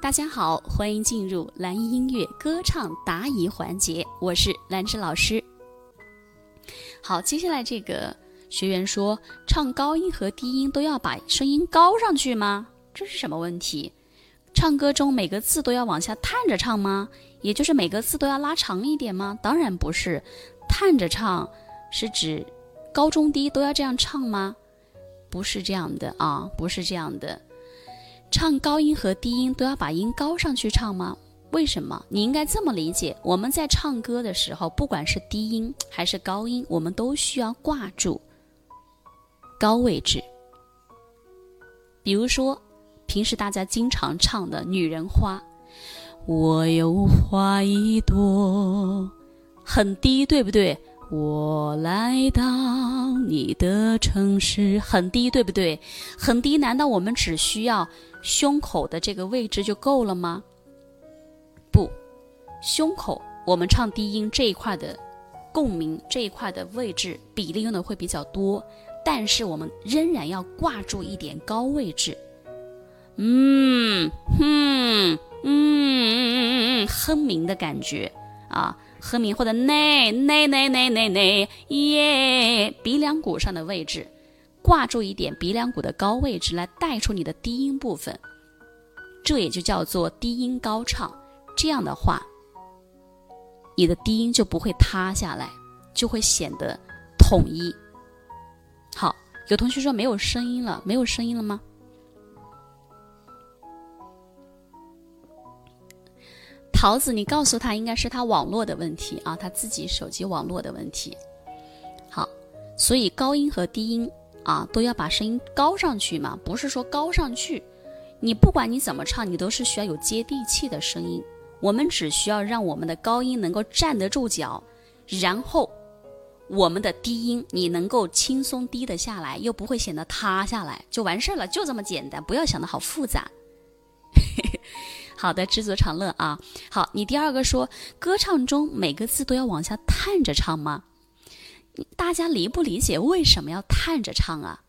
大家好，欢迎进入蓝音音乐歌唱答疑环节，我是兰芝老师。好，接下来这个学员说，唱高音和低音都要把声音高上去吗？这是什么问题？唱歌中每个字都要往下探着唱吗？也就是每个字都要拉长一点吗？当然不是，探着唱是指高中低都要这样唱吗？不是这样的啊，不是这样的。唱高音和低音都要把音高上去唱吗？为什么？你应该这么理解：我们在唱歌的时候，不管是低音还是高音，我们都需要挂住高位置。比如说，平时大家经常唱的《女人花》，我有花一朵，很低，对不对？我来到你的城市，很低，对不对？很低，难道我们只需要胸口的这个位置就够了吗？不，胸口我们唱低音这一块的共鸣这一块的位置比例用的会比较多，但是我们仍然要挂住一点高位置。嗯哼嗯嗯嗯嗯，哼鸣的感觉啊。哼鸣或者内内内内内内耶，鼻梁骨上的位置挂住一点鼻梁骨的高位置来带出你的低音部分，这也就叫做低音高唱。这样的话，你的低音就不会塌下来，就会显得统一。好，有同学说没有声音了，没有声音了吗？桃子，你告诉他应该是他网络的问题啊，他自己手机网络的问题。好，所以高音和低音啊都要把声音高上去嘛，不是说高上去，你不管你怎么唱，你都是需要有接地气的声音。我们只需要让我们的高音能够站得住脚，然后我们的低音你能够轻松低得下来，又不会显得塌下来，就完事儿了，就这么简单，不要想的好复杂。好的，知足常乐啊。好，你第二个说，歌唱中每个字都要往下探着唱吗？大家理不理解为什么要叹着唱啊？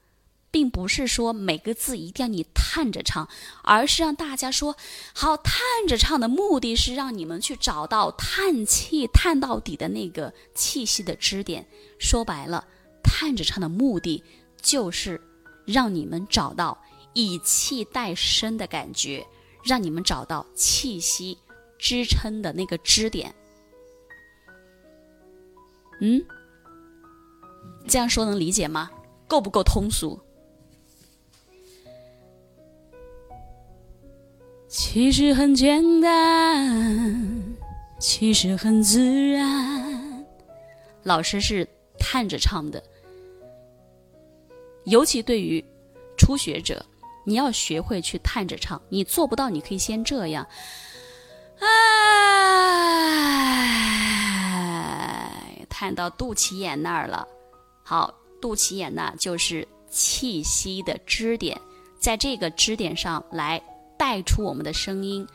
并不是说每个字一定要你叹着唱，而是让大家说好叹着唱的目的是让你们去找到叹气叹到底的那个气息的支点。说白了，叹着唱的目的就是让你们找到以气带声的感觉。让你们找到气息支撑的那个支点。嗯，这样说能理解吗？够不够通俗？其实很简单，其实很自然。老师是叹着唱的，尤其对于初学者。你要学会去叹着唱，你做不到，你可以先这样，哎，探到肚脐眼那儿了。好，肚脐眼呢就是气息的支点，在这个支点上来带出我们的声音。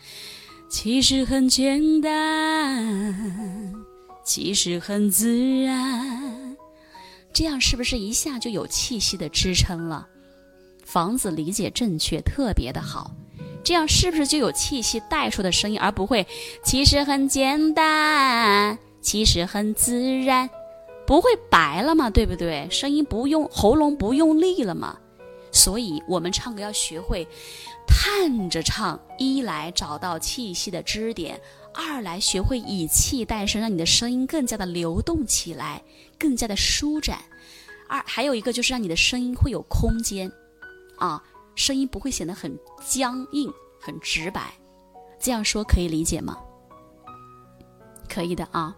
其实很简单，其实很自然，这样是不是一下就有气息的支撑了？房子理解正确，特别的好，这样是不是就有气息带出的声音，而不会其实很简单，其实很自然，不会白了嘛，对不对？声音不用喉咙不用力了嘛，所以我们唱歌要学会探着唱，一来找到气息的支点，二来学会以气带声，让你的声音更加的流动起来，更加的舒展。二还有一个就是让你的声音会有空间。啊，声音不会显得很僵硬、很直白，这样说可以理解吗？可以的啊。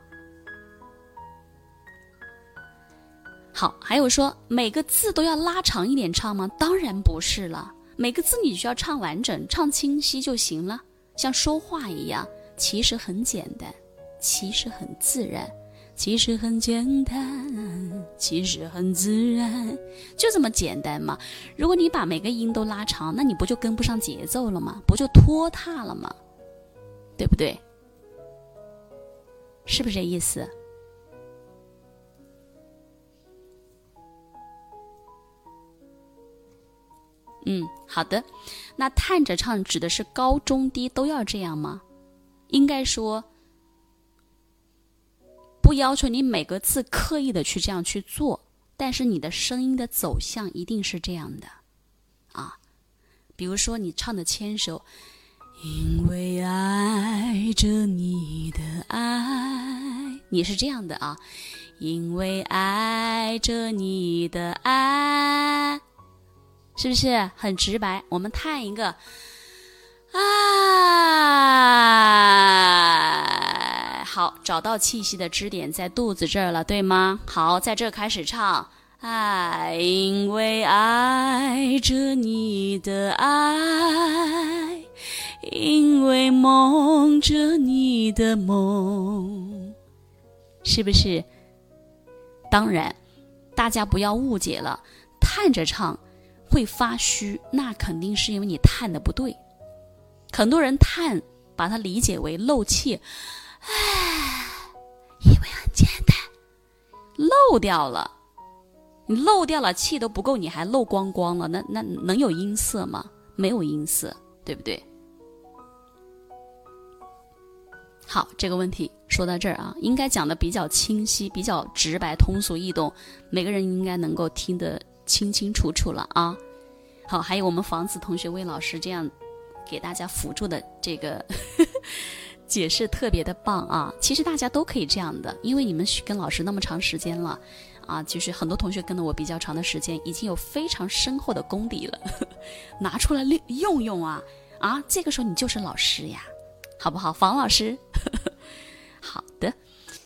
好，还有说每个字都要拉长一点唱吗？当然不是了，每个字你需要唱完整、唱清晰就行了，像说话一样，其实很简单，其实很自然。其实很简单，其实很自然，就这么简单嘛。如果你把每个音都拉长，那你不就跟不上节奏了吗？不就拖沓了吗？对不对？是不是这意思？嗯，好的。那探着唱指的是高中低都要这样吗？应该说，不要求你每个字刻意的去这样去做，但是你的声音的走向一定是这样的啊。比如说你唱的《牵手》，因为爱着你的爱，你是这样的啊。因为爱着你的爱，是不是很直白？我们叹一个，啊，好，找到气息的支点在肚子这儿了，对吗？好，在这开始唱，爱，因为爱着你的爱，因为梦着你的梦，是不是？当然，大家不要误解了，叹着唱会发虚，那肯定是因为你叹的不对。很多人叹，把它理解为漏气，唉，因为很简单，漏掉了，你漏掉了气都不够，你还漏光光了，那那能有音色吗？没有音色，对不对？好，这个问题说到这儿啊，应该讲的比较清晰、比较直白、通俗易懂，每个人应该能够听得清清楚楚了啊。好，还有我们房子同学魏老师这样给大家辅助的这个 解释特别的棒啊。其实大家都可以这样的，因为你们跟老师那么长时间了啊，就是很多同学跟了我比较长的时间，已经有非常深厚的功底了，拿出来用用啊啊，这个时候你就是老师呀。好不好，房老师？好的。